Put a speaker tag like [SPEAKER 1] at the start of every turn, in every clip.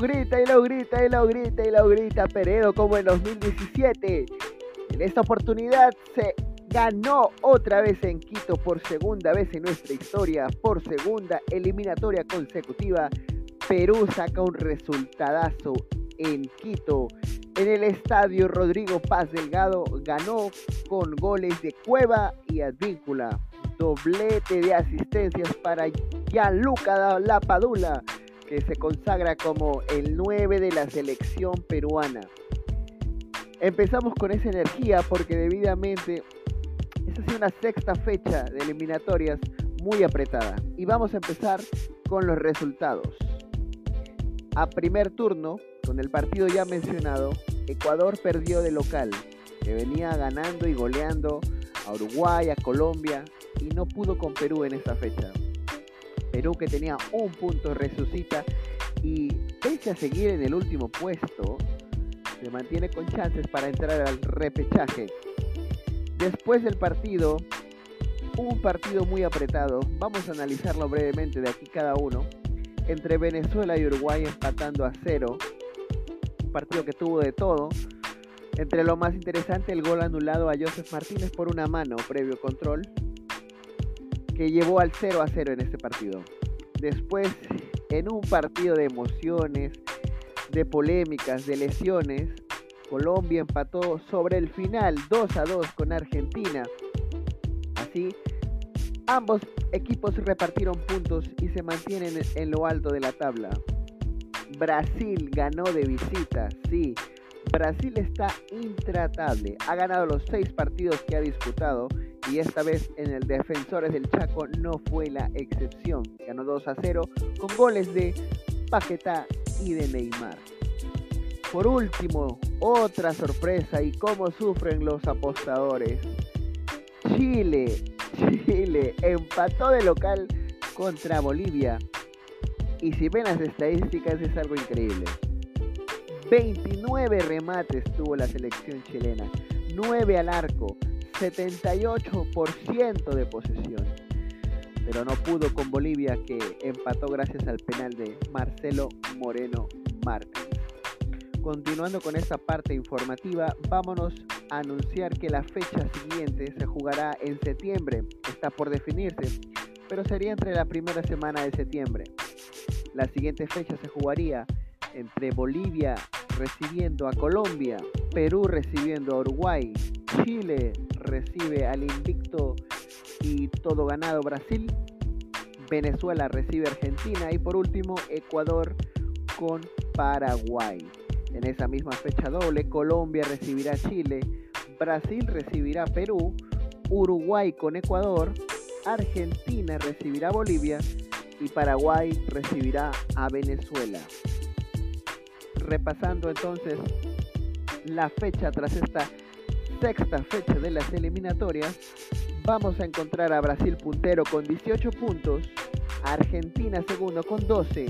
[SPEAKER 1] Grita, y lo grita, y lo grita, y lo grita Peredo como en 2017. En esta oportunidad se ganó otra vez en Quito por segunda vez en nuestra historia, por segunda eliminatoria consecutiva. Perú saca un resultadazo en Quito. En el estadio Rodrigo Paz Delgado ganó con goles de Cueva y Advíncula. Doblete de asistencias para Gianluca Lapadula, que se consagra como el 9 de la selección peruana. Empezamos con esa energía porque debidamente esta es una sexta fecha de eliminatorias muy apretada. Y vamos a empezar con los resultados. A primer turno, con el partido ya mencionado, Ecuador perdió de local, que venía ganando y goleando a Uruguay, a Colombia, y no pudo con Perú en esta fecha. Perú que tenía un punto resucita y pese a seguir en el último puesto, se mantiene con chances para entrar al repechaje. Después del partido, un partido muy apretado, vamos a analizarlo brevemente de aquí cada uno, entre Venezuela y Uruguay empatando a cero, un partido que tuvo de todo, entre lo más interesante el gol anulado a Joseph Martínez por una mano previo control, que llevó al 0 a 0 en este partido. Después, en un partido de emociones, de polémicas, de lesiones, Colombia empató sobre el final 2 a 2 con Argentina. Así, ambos equipos repartieron puntos y se mantienen en lo alto de la tabla. Brasil ganó de visita, sí. Brasil está intratable. Ha ganado los seis partidos que ha disputado y esta vez en el Defensores del Chaco no fue la excepción. Ganó 2 a 0 con goles de Paquetá y de Neymar. Por último, otra sorpresa y cómo sufren los apostadores. Chile, Chile empató de local contra Bolivia. Y si ven las estadísticas es algo increíble. 29 remates tuvo la selección chilena, 9 al arco, 78% de posesión. Pero no pudo con Bolivia que empató gracias al penal de Marcelo Moreno Martínez. Continuando con esta parte informativa, vámonos a anunciar que la fecha siguiente se jugará en septiembre. Está por definirse, pero sería entre la primera semana de septiembre. La siguiente fecha se jugaría entre Bolivia recibiendo a Colombia, Perú recibiendo a Uruguay, Chile recibe al invicto y todo ganado Brasil, Venezuela recibe a Argentina y por último Ecuador con Paraguay. En esa misma fecha doble, Colombia recibirá a Chile, Brasil recibirá a Perú, Uruguay con Ecuador, Argentina recibirá a Bolivia y Paraguay recibirá a Venezuela. Repasando entonces la fecha tras esta sexta fecha de las eliminatorias, vamos a encontrar a Brasil puntero con 18 puntos, Argentina segundo con 12,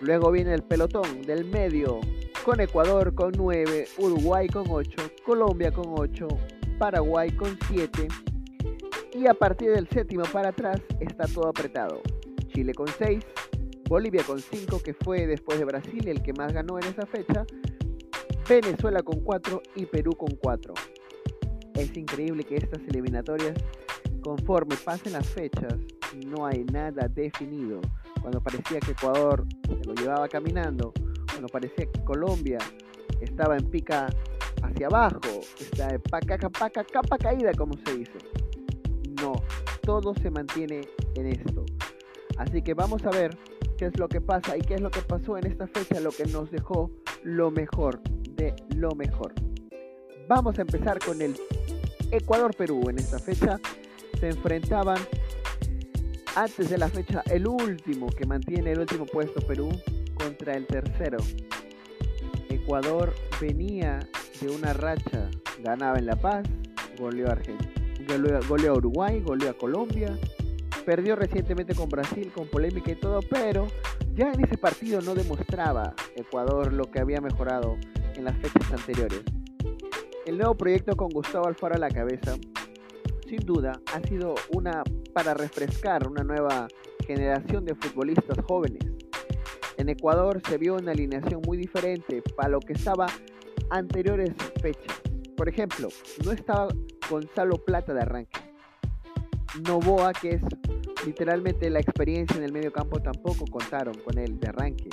[SPEAKER 1] luego viene el pelotón del medio con Ecuador con 9, Uruguay con 8, Colombia con 8, Paraguay con 7 y a partir del séptimo para atrás está todo apretado. Chile con 6, Bolivia con 5 que fue después de Brasil el que más ganó en esa fecha, Venezuela con 4 y Perú con 4. Es increíble que estas eliminatorias, conforme pasen las fechas, no hay nada definido. Cuando parecía que Ecuador se lo llevaba caminando, cuando parecía que Colombia estaba en pica hacia abajo, está en paca, paca, capa caída, como se dice. No, todo se mantiene en esto. Así que vamos a ver qué es lo que pasa y qué es lo que pasó en esta fecha, lo que nos dejó lo mejor de lo mejor. Vamos a empezar con el Ecuador-Perú. En esta fecha se enfrentaban antes de la fecha el último que mantiene el último puesto Perú contra el tercero. Ecuador venía de una racha, ganaba en La Paz, goleó a Argentina, goleó a Uruguay, goleó a Colombia, perdió recientemente con Brasil con polémica y todo, pero ya en ese partido no demostraba Ecuador lo que había mejorado en las fechas anteriores. El nuevo proyecto con Gustavo Alfaro a la cabeza, sin duda, ha sido una para refrescar una nueva generación de futbolistas jóvenes En Ecuador se vio una alineación muy diferente para lo que estaba anteriores fechas. Por ejemplo, no estaba Gonzalo Plata de arranque. Novoa, que es literalmente la experiencia en el medio campo, tampoco contaron con él de arranque.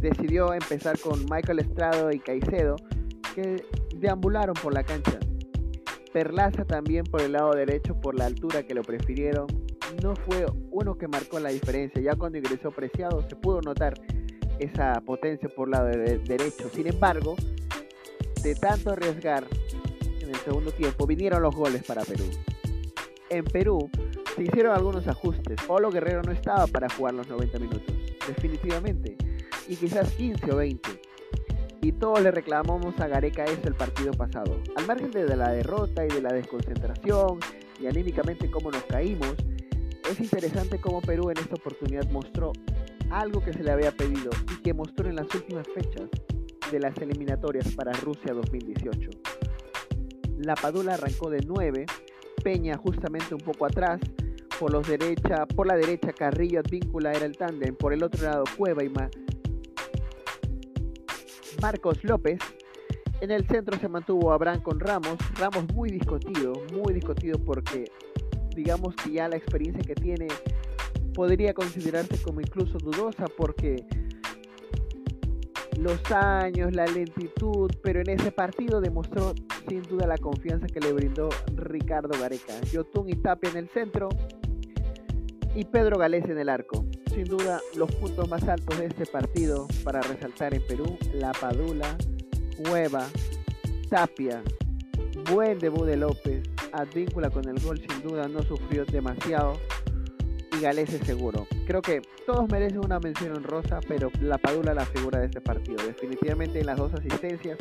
[SPEAKER 1] Decidió empezar con Michael Estrado y Caicedo, que deambularon por la cancha. Perlaza también por el lado derecho por la altura que lo prefirieron. No fue uno que marcó la diferencia. Ya cuando ingresó Preciado se pudo notar esa potencia por el lado derecho. Sin embargo, de tanto arriesgar en el segundo tiempo, vinieron los goles para Perú. En Perú se hicieron algunos ajustes. Pablo Guerrero no estaba para jugar los 90 minutos, definitivamente. Y quizás 15 o 20 y todos le reclamamos a Gareca eso el partido pasado. Al margen de la derrota y de la desconcentración y anímicamente cómo nos caímos, es interesante cómo Perú en esta oportunidad mostró algo que se le había pedido y que mostró en las últimas fechas de las eliminatorias para Rusia 2018. La Padula arrancó de 9, Peña justamente un poco atrás, por, los derecha, por la derecha Carrillo Advíncula era el tándem, por el otro lado Cueva y, Marcos López. En el centro se mantuvo Abraham con Ramos. Ramos muy discutido, muy discutido porque digamos que ya la experiencia que tiene podría considerarse como incluso dudosa porque los años, la lentitud, pero en ese partido demostró sin duda la confianza que le brindó Ricardo Gareca. Yotun y Tapia en el centro y Pedro Galés en el arco sin duda los puntos más altos de este partido para resaltar en Perú, La Padula, Hueva, Tapia, buen debut de López, Advíncula con el gol sin duda no sufrió demasiado y Galés es seguro. Creo que todos merecen una mención honrosa, pero La Padula la figura de este partido. Definitivamente en las dos asistencias,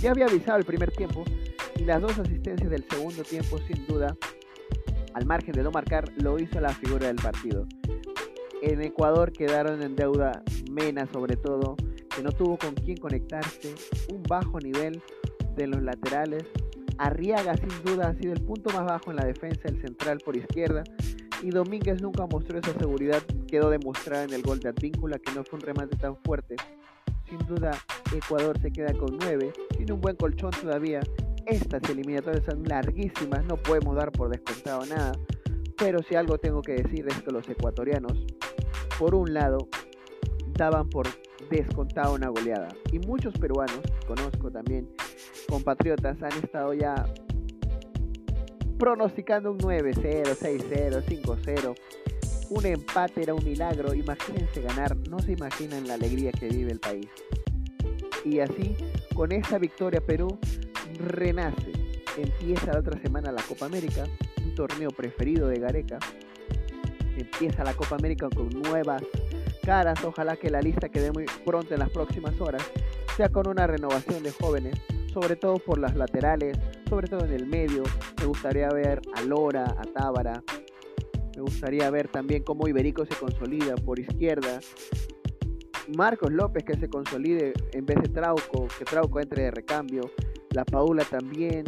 [SPEAKER 1] ya había avisado el primer tiempo y las dos asistencias del segundo tiempo sin duda, al margen de no marcar, lo hizo la figura del partido. En Ecuador quedaron en deuda Mena sobre todo, que no tuvo con quién conectarse, un bajo nivel de los laterales. Arriaga sin duda ha sido el punto más bajo en la defensa del central por izquierda y Domínguez nunca mostró esa seguridad, quedó demostrada en el gol de Advíncula que no fue un remate tan fuerte. Sin duda Ecuador se queda con 9, tiene un buen colchón todavía. Estas eliminatorias son larguísimas, no podemos dar por descontado nada. Pero si algo tengo que decir es que los ecuatorianos por un lado, daban por descontado una goleada. Y muchos peruanos, conozco también, compatriotas, han estado ya pronosticando un 9-0, 6-0, 5-0. Un empate era un milagro. Imagínense ganar, no se imaginan la alegría que vive el país. Y así, con esta victoria, Perú renace. Empieza la otra semana la Copa América, un torneo preferido de Gareca, empieza la Copa América con nuevas caras. Ojalá que la lista quede muy pronto en las próximas horas sea con una renovación de jóvenes, sobre todo por las laterales, sobre todo en el medio. Me gustaría ver a Lora, a Tábara. Me gustaría ver también cómo Iberico se consolida por izquierda. Marcos López que se consolide en vez de Trauco, que Trauco entre de recambio. La Paula también.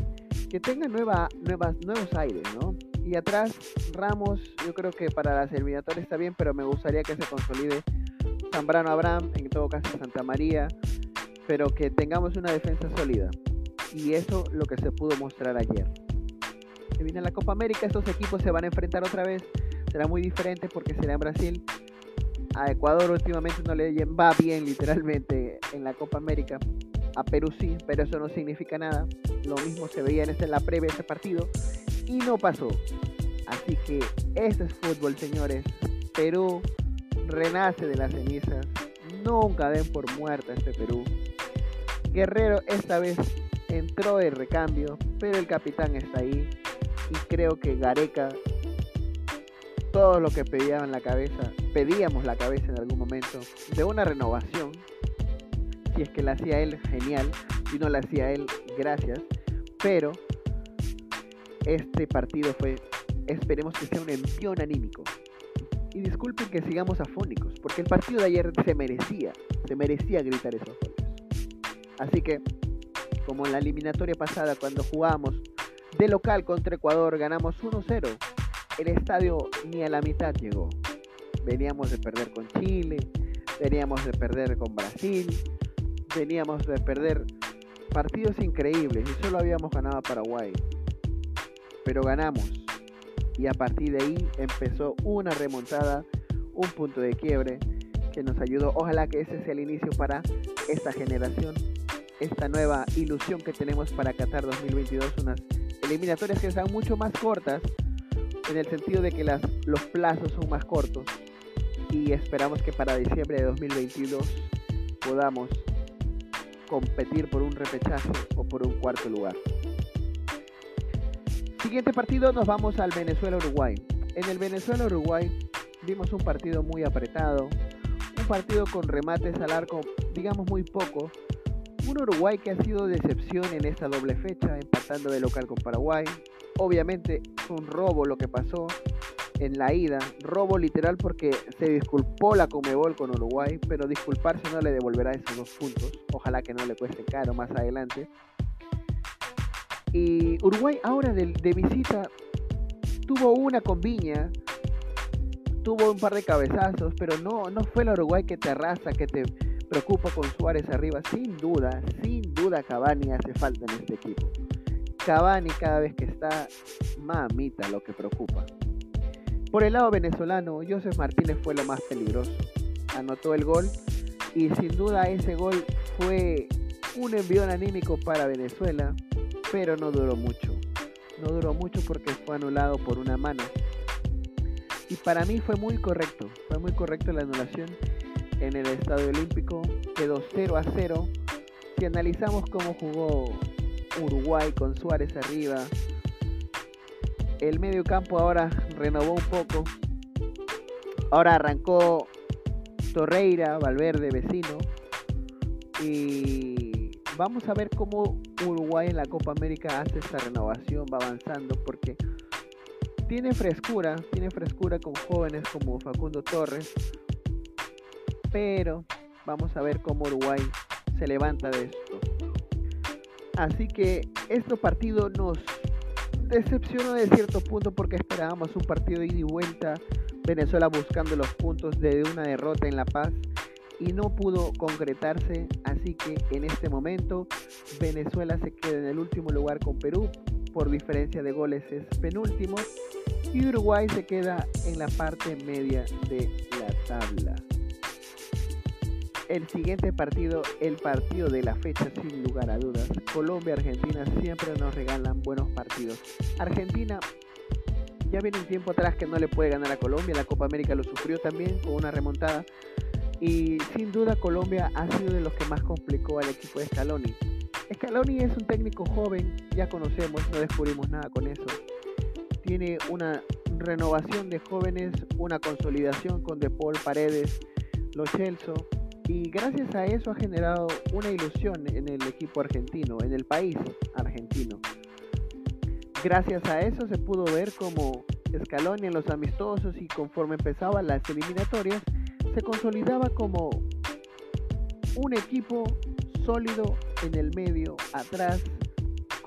[SPEAKER 1] Que tenga nueva, nuevas, nuevos aires, ¿no? Y atrás, Ramos, yo creo que para las eliminatorias está bien, pero me gustaría que se consolide Zambrano Abraham, en todo caso Santa María, pero que tengamos una defensa sólida. Y eso lo que se pudo mostrar ayer. Se viene la Copa América, estos equipos se van a enfrentar otra vez. Será muy diferente porque será en Brasil. A Ecuador últimamente no le va bien literalmente en la Copa América. A Perú sí, pero eso no significa nada. Lo mismo se veía en, en la previa de ese partido y no pasó. Así que este es fútbol, señores. Perú renace de las cenizas. Nunca den por muerta este Perú. Guerrero esta vez entró de recambio, pero el capitán está ahí. Y creo que Gareca, todo lo que pedíamos en la cabeza, pedíamos la cabeza en algún momento, de una renovación. Si es que la hacía él, genial. Si no la hacía él, gracias. Pero este partido fue, esperemos que sea un envión anímico. Y disculpen que sigamos afónicos, porque el partido de ayer se merecía, se merecía gritar esos goles. Así que, como en la eliminatoria pasada, cuando jugamos de local contra Ecuador, ganamos 1-0. El estadio ni a la mitad llegó. Veníamos de perder con Chile, veníamos de perder con Brasil, veníamos de perder partidos increíbles y solo habíamos ganado a Paraguay. Pero ganamos y a partir de ahí empezó una remontada, un punto de quiebre que nos ayudó. Ojalá que ese sea el inicio para esta generación, esta nueva ilusión que tenemos para Qatar 2022, unas eliminatorias que sean mucho más cortas en el sentido de que las, los plazos son más cortos y esperamos que para diciembre de 2022 podamos competir por un repechaje o por un cuarto lugar. Siguiente partido nos vamos al Venezuela-Uruguay. En el Venezuela-Uruguay vimos un partido muy apretado, un partido con remates al arco, digamos muy poco. Un Uruguay que ha sido decepción en esta doble fecha, empatando de local con Paraguay. Obviamente fue un robo lo que pasó en la ida, robo literal porque se disculpó la Comebol con Uruguay, pero disculparse no le devolverá esos dos puntos. Ojalá que no le cueste caro más adelante. Y Uruguay ahora de, visita tuvo una con Viña, tuvo un par de cabezazos, pero no, no fue el Uruguay que te arrasa, que te preocupa con Suárez arriba. Sin duda, sin duda Cavani hace falta en este equipo. Cavani cada vez que está, mamita, lo que preocupa. Por el lado venezolano, Joseph Martínez fue lo más peligroso. Anotó el gol y sin duda ese gol fue un envío anímico para Venezuela pero no duró mucho. No duró mucho porque fue anulado por una mano. Y para mí fue muy correcto, fue muy correcto la anulación en el Estadio Olímpico. Quedó 0 a 0. Si analizamos cómo jugó Uruguay con Suárez arriba, el medio campo ahora renovó un poco. Ahora arrancó Torreira, Valverde, vecino. Y vamos a ver cómo Uruguay en la Copa América hace esta renovación, va avanzando, porque tiene frescura, tiene frescura con jóvenes como Facundo Torres, pero vamos a ver cómo Uruguay se levanta de esto. Así que este partido nos decepcionó de cierto punto porque esperábamos un partido de ida y vuelta, Venezuela buscando los puntos de una derrota en La Paz y no pudo concretarse, así que en este momento Venezuela se queda en el último lugar con Perú, por diferencia de goles es penúltimo, y Uruguay se queda en la parte media de la tabla. El siguiente partido, el partido de la fecha sin lugar a dudas. Colombia-Argentina siempre nos regalan buenos partidos. Argentina ya viene un tiempo atrás que no le puede ganar a Colombia, la Copa América lo sufrió también con una remontada y sin duda Colombia ha sido de los que más complicó al equipo de Scaloni. Scaloni es un técnico joven, ya conocemos, no descubrimos nada con eso. Tiene una renovación de jóvenes, una consolidación con De Paul, Paredes, Los Celso, y gracias a eso ha generado una ilusión en el equipo argentino, en el país argentino. Gracias a eso se pudo ver como Scaloni en los amistosos y conforme empezaban las eliminatorias, se consolidaba como un equipo sólido en el medio, atrás,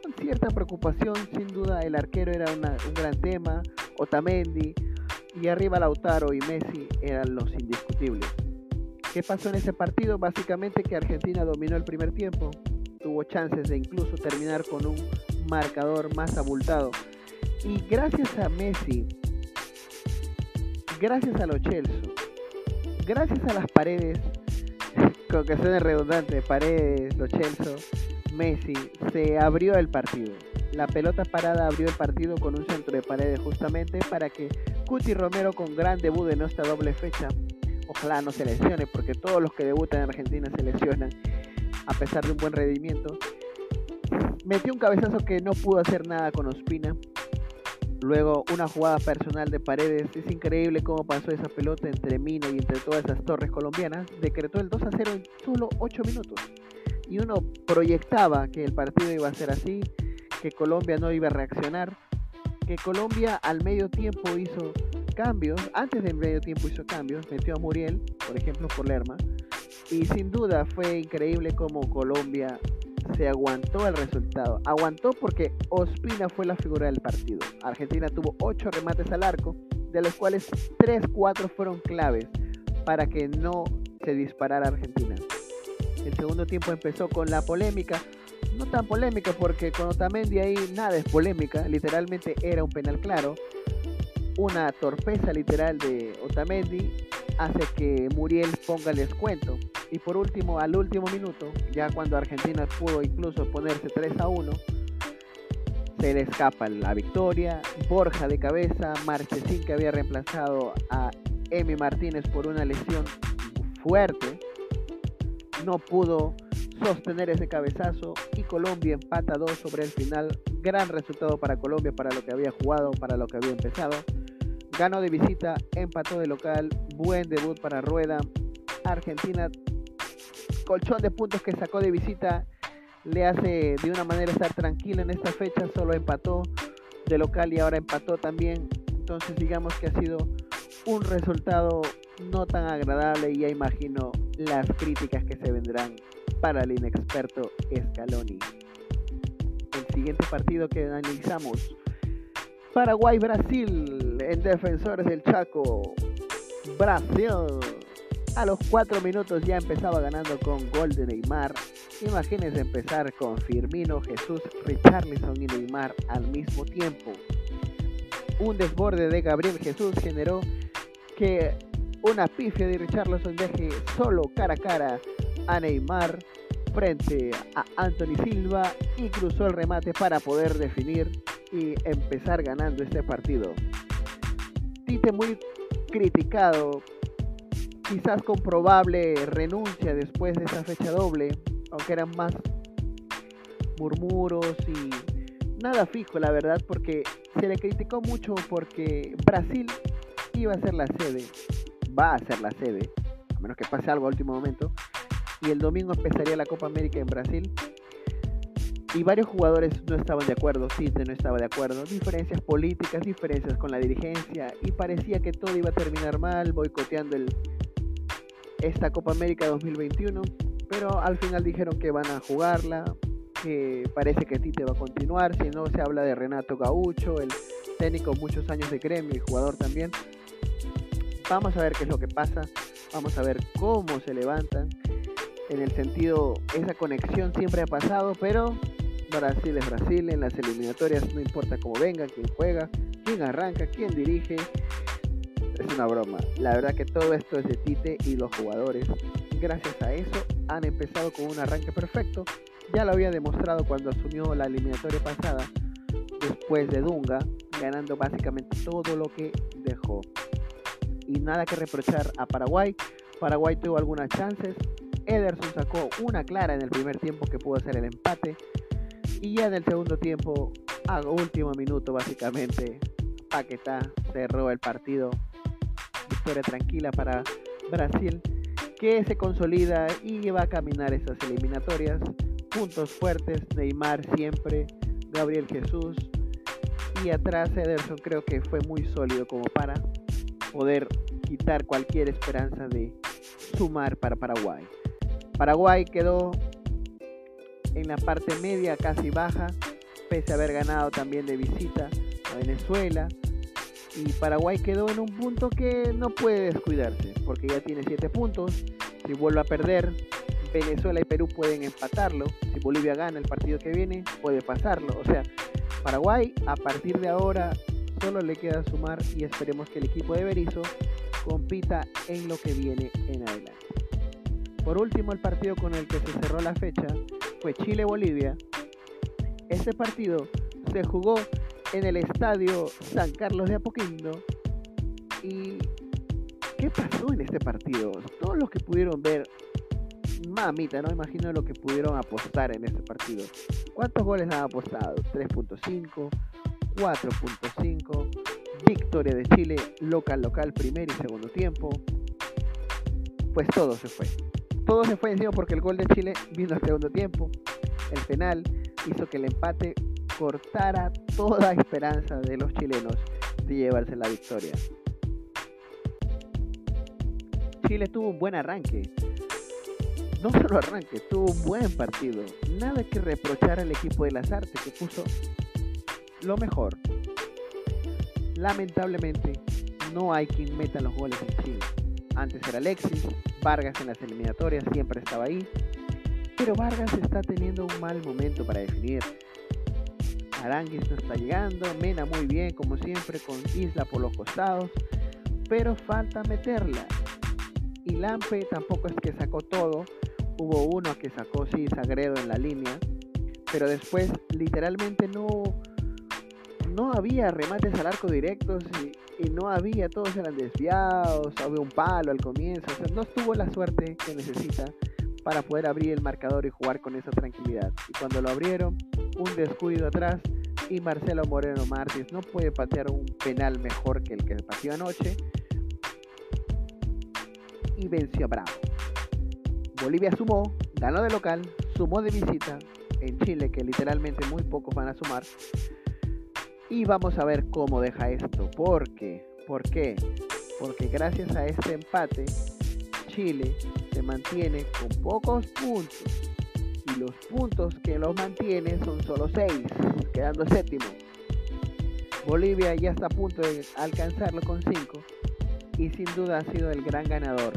[SPEAKER 1] con cierta preocupación, sin duda el arquero era un gran tema, Otamendi, y arriba Lautaro y Messi eran los indiscutibles. ¿Qué pasó en ese partido? Básicamente que Argentina dominó el primer tiempo, tuvo chances de incluso terminar con un marcador más abultado. Y gracias a Messi, gracias a los Chelsea, gracias a las paredes, con que suene redundante, paredes, Lo Chelsea, Messi, se abrió el partido. La pelota parada abrió el partido con un centro de paredes justamente para que Cuti Romero con gran debut en esta doble fecha, ojalá no se lesione porque todos los que debutan en Argentina se lesionan a pesar de un buen rendimiento. Metió un cabezazo que no pudo hacer nada con Ospina, Luego una jugada personal de Paredes. Es increíble cómo pasó esa pelota entre Mina y entre todas esas torres colombianas. Decretó el 2 a 0 en solo 8 minutos. Y uno proyectaba que el partido iba a ser así, que Colombia no iba a reaccionar, que Colombia al medio tiempo hizo cambios, antes del medio tiempo hizo cambios, metió a Muriel, por ejemplo, por Lerma. Y sin duda fue increíble cómo Colombia se aguantó el resultado. Aguantó porque Ospina fue la figura del partido. Argentina tuvo 8 remates al arco, de los cuales 3, 4 fueron claves para que no se disparara Argentina. El segundo tiempo empezó con la polémica, no tan polémica porque con Otamendi ahí nada es polémica, literalmente era un penal claro. Una torpeza literal de Otamendi hace que Muriel ponga el descuento. Y por último, al último minuto, ya cuando Argentina pudo incluso ponerse 3 a 1, se le escapa la victoria. Borja de cabeza, Marchesín que había reemplazado a Emi Martínez por una lesión fuerte, no pudo sostener ese cabezazo y Colombia empata 2 sobre el final. Gran resultado para Colombia, para lo que había jugado, para lo que había empezado. Ganó de visita, empató de local, buen debut para Rueda. Argentina, colchón de puntos que sacó de visita, le hace de una manera estar tranquilo en esta fecha, solo empató de local y ahora empató también. Entonces digamos que ha sido un resultado no tan agradable y ya imagino las críticas que se vendrán para el inexperto Scaloni. El siguiente partido que analizamos, Paraguay-Brasil en Defensores del Chaco. Brasil a los 4 minutos ya empezaba ganando con gol de Neymar. Imagínense empezar con Firmino, Jesús, Richarlison y Neymar al mismo tiempo. Un desborde de Gabriel Jesús generó que una pifia de Richarlison deje solo cara a cara a Neymar frente a Anthony Silva y cruzó el remate para poder definir y empezar ganando este partido. Tite muy criticado, quizás con probable renuncia después de esa fecha doble, aunque eran más murmuros y nada fijo la verdad porque se le criticó mucho porque Brasil iba a ser la sede, va a ser la sede, a menos que pase algo último momento, y el domingo empezaría la Copa América en Brasil. Y varios jugadores no estaban de acuerdo, Tite no estaba de acuerdo, diferencias políticas, diferencias con la dirigencia, y parecía que todo iba a terminar mal, boicoteando el, esta Copa América 2021, pero al final dijeron que van a jugarla, que parece que Tite va a continuar, si no se habla de Renato Gaucho, el técnico muchos años de gremio y jugador también. Vamos a ver qué es lo que pasa, vamos a ver cómo se levantan en el sentido, esa conexión siempre ha pasado, pero Brasil es Brasil, en las eliminatorias no importa cómo venga, quién juega, quién arranca, quién dirige, es una broma. La verdad que todo esto es de Tite y los jugadores. Gracias a eso han empezado con un arranque perfecto. Ya lo había demostrado cuando asumió la eliminatoria pasada, después de Dunga, ganando básicamente todo lo que dejó. Y nada que reprochar a Paraguay. Paraguay tuvo algunas chances, Ederson sacó una clara en el primer tiempo que pudo hacer el empate. Y ya en el segundo tiempo, a último minuto básicamente, Paquetá cerró el partido. Victoria tranquila para Brasil, que se consolida y va a caminar esas eliminatorias. Puntos fuertes, Neymar siempre, Gabriel Jesús. Y atrás Ederson creo que fue muy sólido como para poder quitar cualquier esperanza de sumar para Paraguay. Paraguay quedó en la parte media, casi baja, pese a haber ganado también de visita a Venezuela. Y Paraguay quedó en un punto que no puede descuidarse, porque ya tiene 7 puntos. Si vuelve a perder, Venezuela y Perú pueden empatarlo. Si Bolivia gana el partido que viene, puede pasarlo. O sea, Paraguay a partir de ahora solo le queda sumar y esperemos que el equipo de Berizzo compita en lo que viene en adelante. Por último, el partido con el que se cerró la fecha fue Chile-Bolivia. Este partido se jugó en el estadio San Carlos de Apoquindo. ¿Y qué pasó en este partido? Todos los que pudieron ver, mamita, no imagino lo que pudieron apostar en este partido. ¿Cuántos goles han apostado? 3.5, 4.5. Victoria de Chile, local, local, primer y segundo tiempo. Pues todo se fue todo se fue encima porque el gol de Chile vino al segundo tiempo. El penal hizo que el empate cortara toda esperanza de los chilenos de llevarse la victoria. Chile tuvo un buen arranque. No solo arranque, tuvo un buen partido. Nada que reprochar al equipo de las artes que puso lo mejor. Lamentablemente, no hay quien meta los goles en Chile. Antes era Alexis, Vargas en las eliminatorias siempre estaba ahí. Pero Vargas está teniendo un mal momento para definir. Aranguis no está llegando, Mena muy bien como siempre con Isla por los costados, pero falta meterla. Y Lampe tampoco es que sacó todo, hubo uno que sacó sí Sagredo en la línea, pero después literalmente no no había remates al arco directos y, no había, todos eran desviados, había un palo al comienzo, o sea, no tuvo la suerte que necesita para poder abrir el marcador y jugar con esa tranquilidad. Y cuando lo abrieron, un descuido atrás y Marcelo Moreno Martins no puede patear un penal mejor que el que pateó anoche y venció a Bravo. Bolivia sumó, ganó de local, sumó de visita en Chile, que literalmente muy pocos van a sumar. Y vamos a ver cómo deja esto. ¿Por qué? ¿Por qué? Porque gracias a este empate, Chile se mantiene con pocos puntos y los puntos que los mantiene son solo 6, quedando séptimo. Bolivia ya está a punto de alcanzarlo con 5 y sin duda ha sido el gran ganador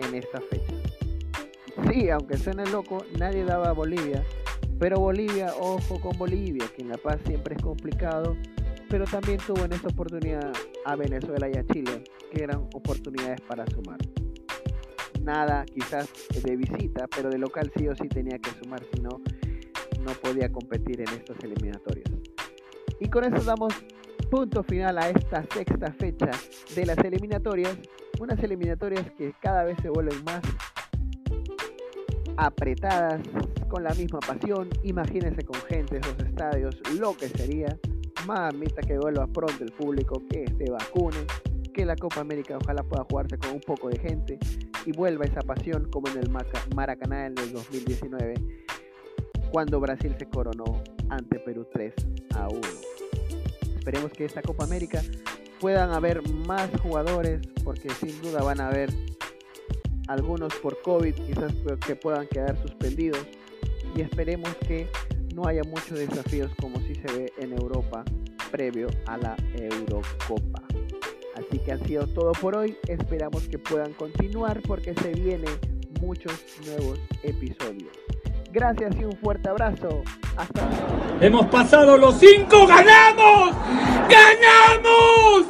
[SPEAKER 1] en esta fecha. Sí, aunque suene loco, nadie daba a Bolivia, pero Bolivia, ojo con Bolivia, que en La Paz siempre es complicado, pero también tuvo en esta oportunidad a Venezuela y a Chile, que eran oportunidades para sumar nada quizás de visita, pero de local sí o sí tenía que sumar, si no, no podía competir en estas eliminatorias. Y con eso damos punto final a esta sexta fecha de las eliminatorias, unas eliminatorias que cada vez se vuelven más apretadas, con la misma pasión, imagínense con gente en los estadios, lo que sería, mamita que vuelva pronto el público, que se vacune, que la Copa América ojalá pueda jugarse con un poco de gente y vuelva esa pasión como en el Maracaná en el 2019, cuando Brasil se coronó ante Perú 3 a 1. Esperemos que esta Copa América puedan haber más jugadores, porque sin duda van a haber algunos por COVID, quizás que puedan quedar suspendidos, y esperemos que no haya muchos desafíos como si se ve en Europa previo a la Eurocopa. Así que ha sido todo por hoy. Esperamos que puedan continuar porque se vienen muchos nuevos episodios. Gracias y un fuerte abrazo. Hasta
[SPEAKER 2] Hemos pasado los cinco, ganamos. ¡Ganamos!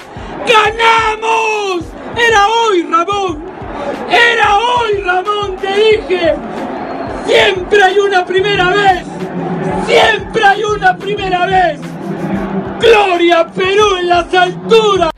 [SPEAKER 2] ¡Ganamos! Era hoy, Ramón. Era hoy, Ramón, te dije. Siempre hay una primera vez. Siempre hay una primera vez. Gloria Perú en las alturas.